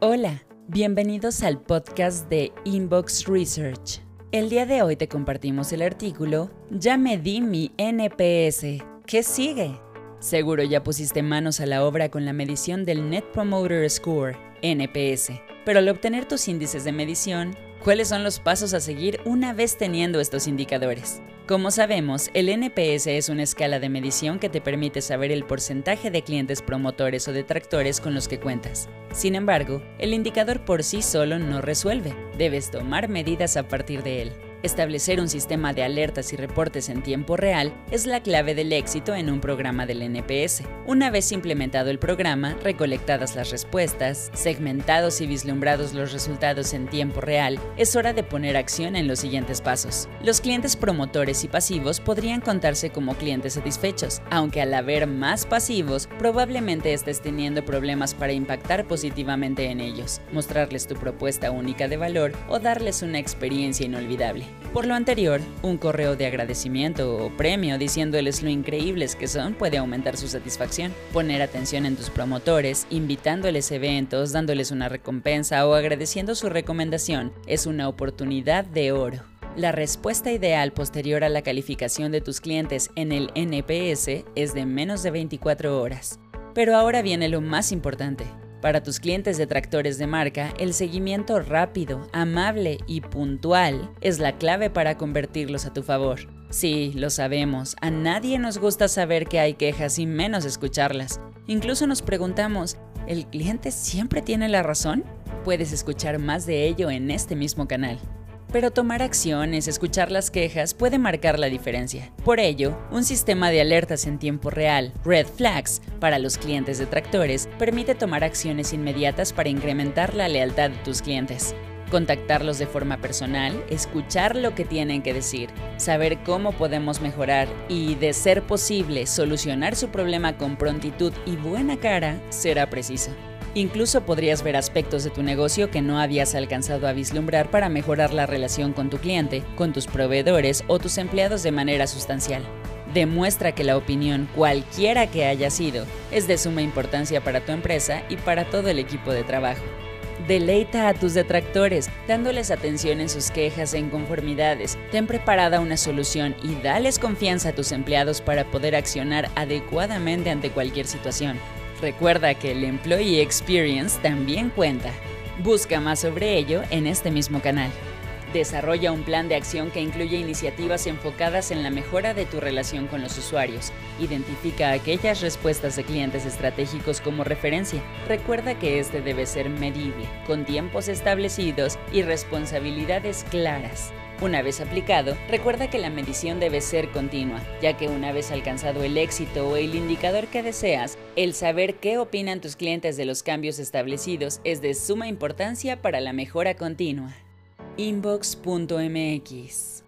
Hola, bienvenidos al podcast de Inbox Research. El día de hoy te compartimos el artículo Ya me di mi NPS. ¿Qué sigue? Seguro ya pusiste manos a la obra con la medición del Net Promoter Score, NPS. Pero al obtener tus índices de medición, ¿cuáles son los pasos a seguir una vez teniendo estos indicadores? Como sabemos, el NPS es una escala de medición que te permite saber el porcentaje de clientes promotores o detractores con los que cuentas. Sin embargo, el indicador por sí solo no resuelve, debes tomar medidas a partir de él. Establecer un sistema de alertas y reportes en tiempo real es la clave del éxito en un programa del NPS. Una vez implementado el programa, recolectadas las respuestas, segmentados y vislumbrados los resultados en tiempo real, es hora de poner acción en los siguientes pasos. Los clientes promotores y pasivos podrían contarse como clientes satisfechos, aunque al haber más pasivos, probablemente estés teniendo problemas para impactar positivamente en ellos, mostrarles tu propuesta única de valor o darles una experiencia inolvidable. Por lo anterior, un correo de agradecimiento o premio diciéndoles lo increíbles que son puede aumentar su satisfacción. Poner atención en tus promotores, invitándoles eventos, dándoles una recompensa o agradeciendo su recomendación es una oportunidad de oro. La respuesta ideal posterior a la calificación de tus clientes en el NPS es de menos de 24 horas. Pero ahora viene lo más importante. Para tus clientes detractores de marca, el seguimiento rápido, amable y puntual es la clave para convertirlos a tu favor. Sí, lo sabemos, a nadie nos gusta saber que hay quejas y menos escucharlas. Incluso nos preguntamos, ¿el cliente siempre tiene la razón? Puedes escuchar más de ello en este mismo canal pero tomar acciones, escuchar las quejas puede marcar la diferencia. Por ello, un sistema de alertas en tiempo real, Red Flags, para los clientes detractores, permite tomar acciones inmediatas para incrementar la lealtad de tus clientes. Contactarlos de forma personal, escuchar lo que tienen que decir, saber cómo podemos mejorar y, de ser posible, solucionar su problema con prontitud y buena cara será preciso. Incluso podrías ver aspectos de tu negocio que no habías alcanzado a vislumbrar para mejorar la relación con tu cliente, con tus proveedores o tus empleados de manera sustancial. Demuestra que la opinión, cualquiera que haya sido, es de suma importancia para tu empresa y para todo el equipo de trabajo. Deleita a tus detractores, dándoles atención en sus quejas e inconformidades. Ten preparada una solución y dales confianza a tus empleados para poder accionar adecuadamente ante cualquier situación. Recuerda que el Employee Experience también cuenta. Busca más sobre ello en este mismo canal. Desarrolla un plan de acción que incluye iniciativas enfocadas en la mejora de tu relación con los usuarios. Identifica aquellas respuestas de clientes estratégicos como referencia. Recuerda que este debe ser medible, con tiempos establecidos y responsabilidades claras. Una vez aplicado, recuerda que la medición debe ser continua, ya que una vez alcanzado el éxito o el indicador que deseas, el saber qué opinan tus clientes de los cambios establecidos es de suma importancia para la mejora continua. Inbox.mx